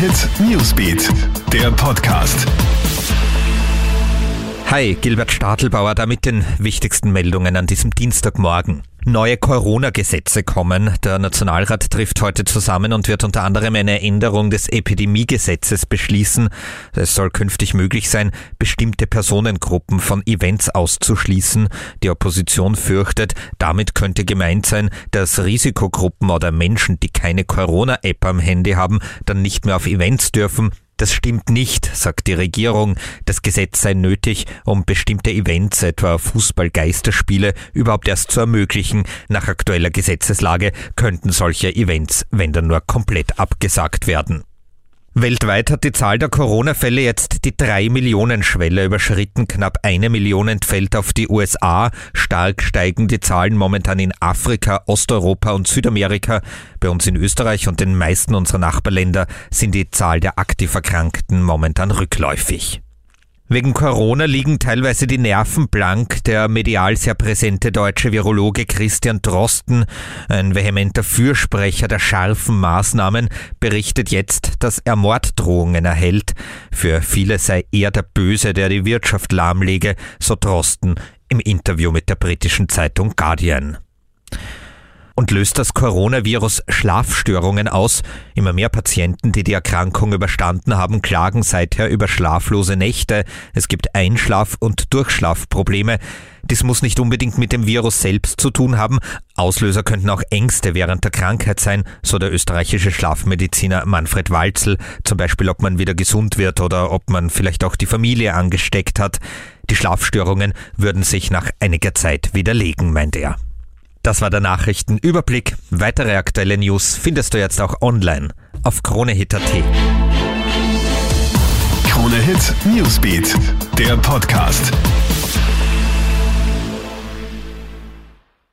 Hit Newsbeat, der Podcast. Hi, Gilbert Stadelbauer, da mit den wichtigsten Meldungen an diesem Dienstagmorgen. Neue Corona-Gesetze kommen. Der Nationalrat trifft heute zusammen und wird unter anderem eine Änderung des Epidemiegesetzes beschließen. Es soll künftig möglich sein, bestimmte Personengruppen von Events auszuschließen. Die Opposition fürchtet, damit könnte gemeint sein, dass Risikogruppen oder Menschen, die keine Corona-App am Handy haben, dann nicht mehr auf Events dürfen. Das stimmt nicht, sagt die Regierung. Das Gesetz sei nötig, um bestimmte Events, etwa Fußball-Geisterspiele, überhaupt erst zu ermöglichen. Nach aktueller Gesetzeslage könnten solche Events, wenn dann nur komplett abgesagt werden. Weltweit hat die Zahl der Corona-Fälle jetzt die 3 Millionen Schwelle überschritten. Knapp eine Million entfällt auf die USA. Stark steigen die Zahlen momentan in Afrika, Osteuropa und Südamerika. Bei uns in Österreich und den meisten unserer Nachbarländer sind die Zahl der aktiv Erkrankten momentan rückläufig. Wegen Corona liegen teilweise die Nerven blank. Der medial sehr präsente deutsche Virologe Christian Drosten, ein vehementer Fürsprecher der scharfen Maßnahmen, berichtet jetzt, dass er Morddrohungen erhält. Für viele sei er der Böse, der die Wirtschaft lahmlege, so Drosten im Interview mit der britischen Zeitung Guardian. Und löst das Coronavirus Schlafstörungen aus? Immer mehr Patienten, die die Erkrankung überstanden haben, klagen seither über schlaflose Nächte. Es gibt Einschlaf- und Durchschlafprobleme. Das muss nicht unbedingt mit dem Virus selbst zu tun haben. Auslöser könnten auch Ängste während der Krankheit sein, so der österreichische Schlafmediziner Manfred Walzel. Zum Beispiel, ob man wieder gesund wird oder ob man vielleicht auch die Familie angesteckt hat. Die Schlafstörungen würden sich nach einiger Zeit widerlegen, meint er. Das war der Nachrichtenüberblick. Weitere aktuelle News findest du jetzt auch online auf KroneHit.at. KroneHit Newsbeat, der Podcast.